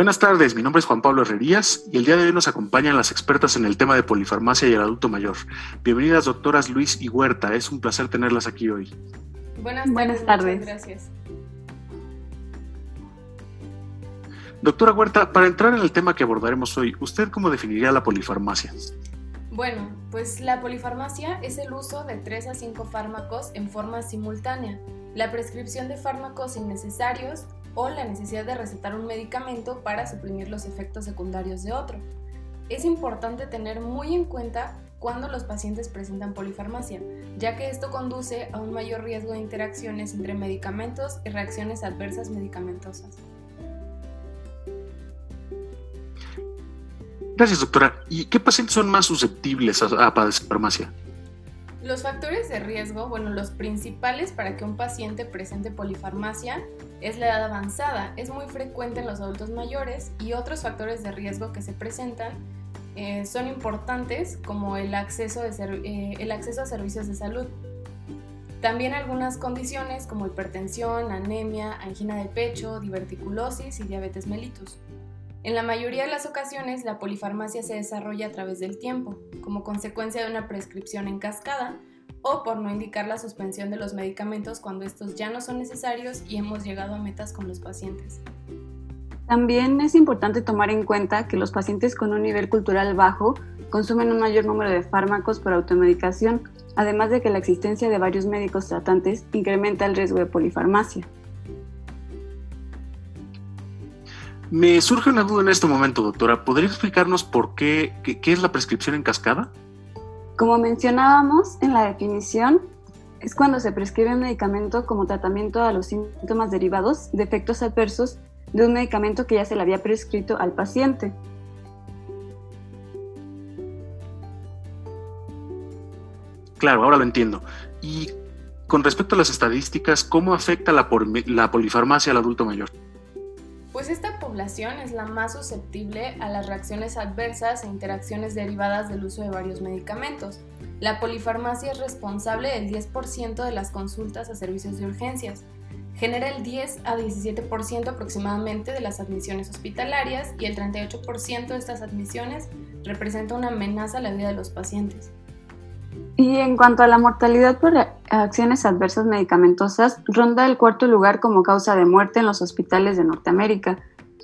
Buenas tardes, mi nombre es Juan Pablo Herrerías y el día de hoy nos acompañan las expertas en el tema de polifarmacia y el adulto mayor. Bienvenidas doctoras Luis y Huerta, es un placer tenerlas aquí hoy. Buenas, Buenas tardes. Gracias. Doctora Huerta, para entrar en el tema que abordaremos hoy, ¿usted cómo definiría la polifarmacia? Bueno, pues la polifarmacia es el uso de 3 a 5 fármacos en forma simultánea, la prescripción de fármacos innecesarios o la necesidad de recetar un medicamento para suprimir los efectos secundarios de otro. Es importante tener muy en cuenta cuando los pacientes presentan polifarmacia, ya que esto conduce a un mayor riesgo de interacciones entre medicamentos y reacciones adversas medicamentosas. Gracias, doctora. ¿Y qué pacientes son más susceptibles a, padecer farmacia? Los factores de riesgo, bueno, los principales para que un paciente presente polifarmacia es la edad avanzada. Es muy frecuente en los adultos mayores y otros factores de riesgo que se presentan eh, son importantes como eh, el acceso a servicios de salud. También algunas condiciones como hipertensión, anemia, angina de pecho, diverticulosis y diabetes mellitus. En la mayoría de las ocasiones, la polifarmacia se desarrolla a través del tiempo, como consecuencia de una prescripción en cascada o por no indicar la suspensión de los medicamentos cuando estos ya no son necesarios y hemos llegado a metas con los pacientes. También es importante tomar en cuenta que los pacientes con un nivel cultural bajo consumen un mayor número de fármacos por automedicación, además de que la existencia de varios médicos tratantes incrementa el riesgo de polifarmacia. Me surge una duda en este momento, doctora. ¿Podría explicarnos por qué, qué, es la prescripción en cascada? Como mencionábamos en la definición, es cuando se prescribe un medicamento como tratamiento a los síntomas derivados de efectos adversos de un medicamento que ya se le había prescrito al paciente. Claro, ahora lo entiendo. Y con respecto a las estadísticas, ¿cómo afecta la, la polifarmacia al adulto mayor? Esta población es la más susceptible a las reacciones adversas e interacciones derivadas del uso de varios medicamentos. La polifarmacia es responsable del 10% de las consultas a servicios de urgencias. Genera el 10 a 17% aproximadamente de las admisiones hospitalarias y el 38% de estas admisiones representa una amenaza a la vida de los pacientes. Y en cuanto a la mortalidad por acciones adversas medicamentosas, ronda el cuarto lugar como causa de muerte en los hospitales de Norteamérica.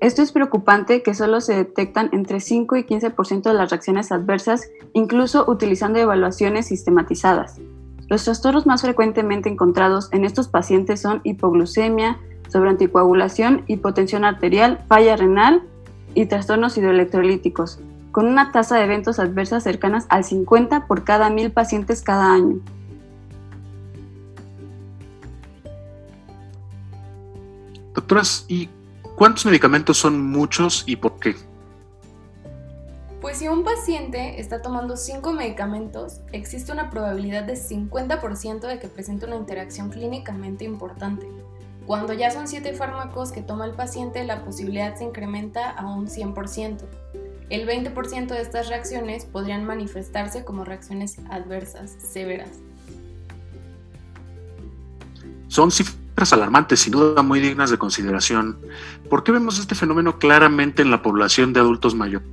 Esto es preocupante que solo se detectan entre 5 y 15% de las reacciones adversas, incluso utilizando evaluaciones sistematizadas. Los trastornos más frecuentemente encontrados en estos pacientes son hipoglucemia, sobreanticoagulación, hipotensión arterial, falla renal y trastornos hidroelectrolíticos, con una tasa de eventos adversas cercanas al 50 por cada mil pacientes cada año. Doctoras, ¿y cuántos medicamentos son muchos y por qué? Pues si un paciente está tomando 5 medicamentos, existe una probabilidad de 50% de que presente una interacción clínicamente importante. Cuando ya son 7 fármacos que toma el paciente, la posibilidad se incrementa a un 100%. El 20% de estas reacciones podrían manifestarse como reacciones adversas severas. Son cifras alarmantes, sin duda muy dignas de consideración. ¿Por qué vemos este fenómeno claramente en la población de adultos mayores?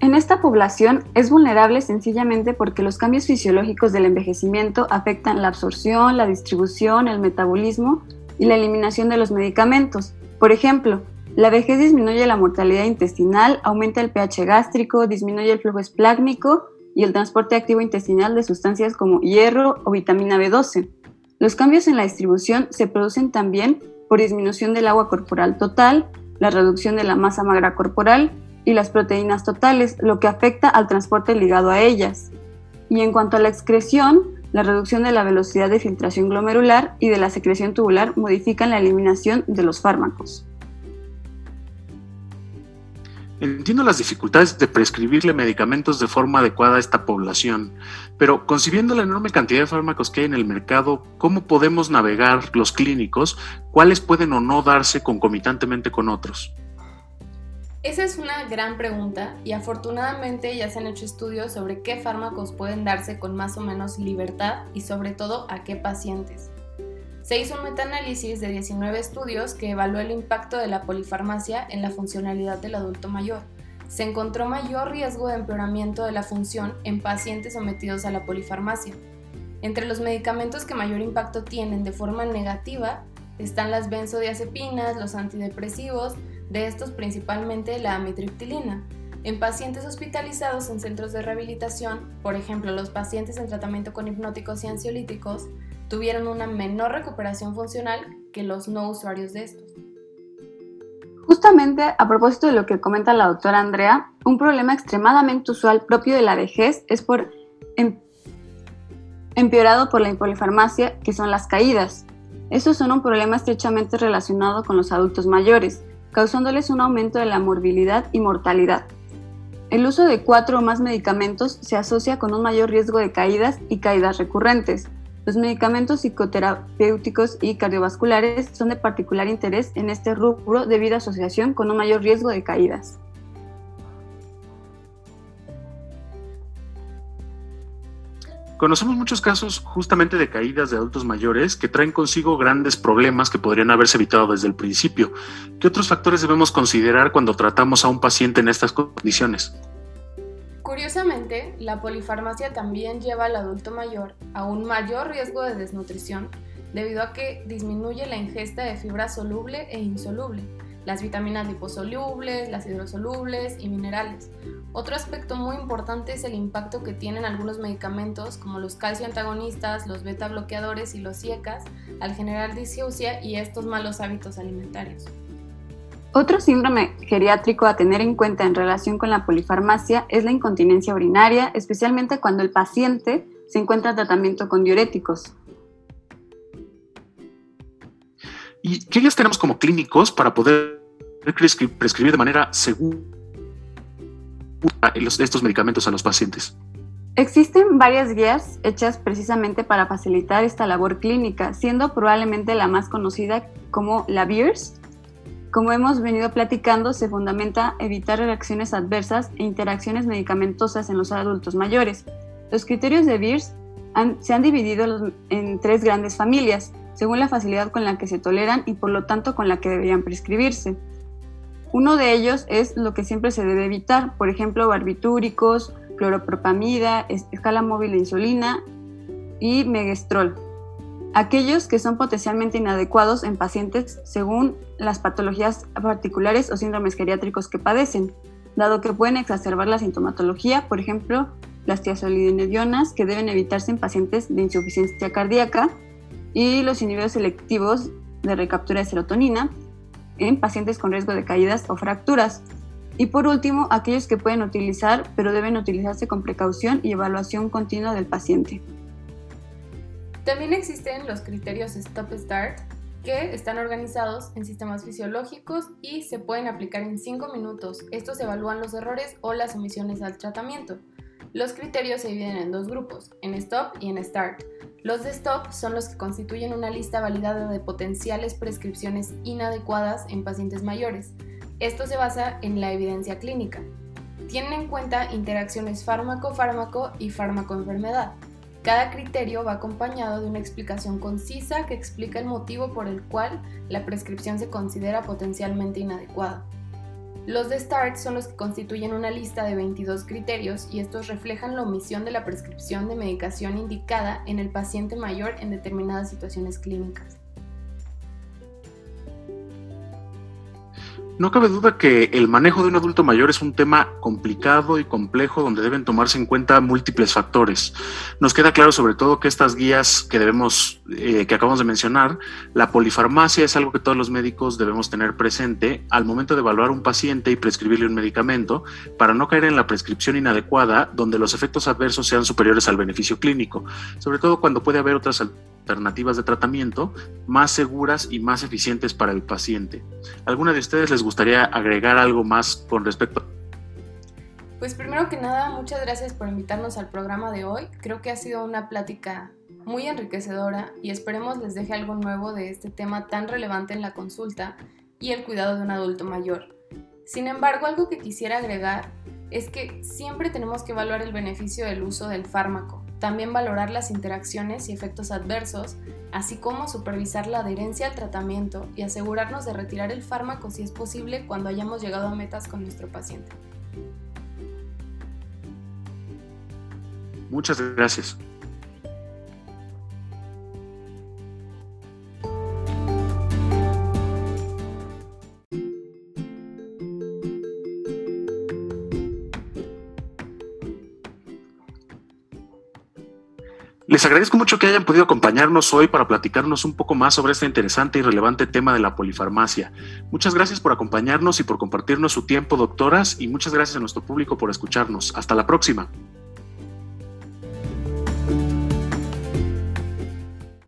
En esta población es vulnerable sencillamente porque los cambios fisiológicos del envejecimiento afectan la absorción, la distribución, el metabolismo y la eliminación de los medicamentos. Por ejemplo, la vejez disminuye la mortalidad intestinal, aumenta el pH gástrico, disminuye el flujo esplácnico y el transporte activo intestinal de sustancias como hierro o vitamina B12. Los cambios en la distribución se producen también por disminución del agua corporal total, la reducción de la masa magra corporal y las proteínas totales, lo que afecta al transporte ligado a ellas. Y en cuanto a la excreción, la reducción de la velocidad de filtración glomerular y de la secreción tubular modifican la eliminación de los fármacos. Entiendo las dificultades de prescribirle medicamentos de forma adecuada a esta población, pero concibiendo la enorme cantidad de fármacos que hay en el mercado, ¿cómo podemos navegar los clínicos? ¿Cuáles pueden o no darse concomitantemente con otros? Esa es una gran pregunta y afortunadamente ya se han hecho estudios sobre qué fármacos pueden darse con más o menos libertad y sobre todo a qué pacientes. Se hizo un metaanálisis de 19 estudios que evaluó el impacto de la polifarmacia en la funcionalidad del adulto mayor. Se encontró mayor riesgo de empeoramiento de la función en pacientes sometidos a la polifarmacia. Entre los medicamentos que mayor impacto tienen de forma negativa están las benzodiazepinas, los antidepresivos, de estos principalmente la amitriptilina. En pacientes hospitalizados en centros de rehabilitación, por ejemplo los pacientes en tratamiento con hipnóticos y ansiolíticos, tuvieron una menor recuperación funcional que los no usuarios de estos. Justamente a propósito de lo que comenta la doctora Andrea, un problema extremadamente usual propio de la vejez es por em, empeorado por la polifarmacia, que son las caídas. Estos son un problema estrechamente relacionado con los adultos mayores, causándoles un aumento de la morbilidad y mortalidad. El uso de cuatro o más medicamentos se asocia con un mayor riesgo de caídas y caídas recurrentes, los medicamentos psicoterapéuticos y cardiovasculares son de particular interés en este rubro debido a asociación con un mayor riesgo de caídas. Conocemos muchos casos justamente de caídas de adultos mayores que traen consigo grandes problemas que podrían haberse evitado desde el principio. ¿Qué otros factores debemos considerar cuando tratamos a un paciente en estas condiciones? Curiosamente, la polifarmacia también lleva al adulto mayor a un mayor riesgo de desnutrición debido a que disminuye la ingesta de fibra soluble e insoluble, las vitaminas liposolubles, las hidrosolubles y minerales. Otro aspecto muy importante es el impacto que tienen algunos medicamentos como los calcio antagonistas, los beta bloqueadores y los IECAS al generar disgeusia y estos malos hábitos alimentarios. Otro síndrome geriátrico a tener en cuenta en relación con la polifarmacia es la incontinencia urinaria, especialmente cuando el paciente se encuentra en tratamiento con diuréticos. ¿Y qué guías tenemos como clínicos para poder prescribir de manera segura estos medicamentos a los pacientes? Existen varias guías hechas precisamente para facilitar esta labor clínica, siendo probablemente la más conocida como la BIRS, como hemos venido platicando, se fundamenta evitar reacciones adversas e interacciones medicamentosas en los adultos mayores. Los criterios de Beers se han dividido en tres grandes familias, según la facilidad con la que se toleran y por lo tanto con la que deberían prescribirse. Uno de ellos es lo que siempre se debe evitar, por ejemplo, barbitúricos, cloropropamida, escala móvil de insulina y megestrol aquellos que son potencialmente inadecuados en pacientes según las patologías particulares o síndromes geriátricos que padecen, dado que pueden exacerbar la sintomatología, por ejemplo, las tiazolidinedionas que deben evitarse en pacientes de insuficiencia cardíaca y los inhibidores selectivos de recaptura de serotonina en pacientes con riesgo de caídas o fracturas. Y por último, aquellos que pueden utilizar, pero deben utilizarse con precaución y evaluación continua del paciente. También existen los criterios Stop-Start que están organizados en sistemas fisiológicos y se pueden aplicar en 5 minutos. Estos evalúan los errores o las omisiones al tratamiento. Los criterios se dividen en dos grupos, en Stop y en Start. Los de Stop son los que constituyen una lista validada de potenciales prescripciones inadecuadas en pacientes mayores. Esto se basa en la evidencia clínica. Tienen en cuenta interacciones fármaco-fármaco y fármaco-enfermedad. Cada criterio va acompañado de una explicación concisa que explica el motivo por el cual la prescripción se considera potencialmente inadecuada. Los de START son los que constituyen una lista de 22 criterios y estos reflejan la omisión de la prescripción de medicación indicada en el paciente mayor en determinadas situaciones clínicas. No cabe duda que el manejo de un adulto mayor es un tema complicado y complejo donde deben tomarse en cuenta múltiples factores. Nos queda claro sobre todo que estas guías que debemos, eh, que acabamos de mencionar, la polifarmacia es algo que todos los médicos debemos tener presente al momento de evaluar un paciente y prescribirle un medicamento para no caer en la prescripción inadecuada donde los efectos adversos sean superiores al beneficio clínico, sobre todo cuando puede haber otras alternativas de tratamiento más seguras y más eficientes para el paciente. ¿Alguna de ustedes les gustaría agregar algo más con respecto? Pues primero que nada, muchas gracias por invitarnos al programa de hoy. Creo que ha sido una plática muy enriquecedora y esperemos les deje algo nuevo de este tema tan relevante en la consulta y el cuidado de un adulto mayor. Sin embargo, algo que quisiera agregar es que siempre tenemos que evaluar el beneficio del uso del fármaco también valorar las interacciones y efectos adversos, así como supervisar la adherencia al tratamiento y asegurarnos de retirar el fármaco si es posible cuando hayamos llegado a metas con nuestro paciente. Muchas gracias. Les agradezco mucho que hayan podido acompañarnos hoy para platicarnos un poco más sobre este interesante y relevante tema de la polifarmacia. Muchas gracias por acompañarnos y por compartirnos su tiempo, doctoras, y muchas gracias a nuestro público por escucharnos. Hasta la próxima.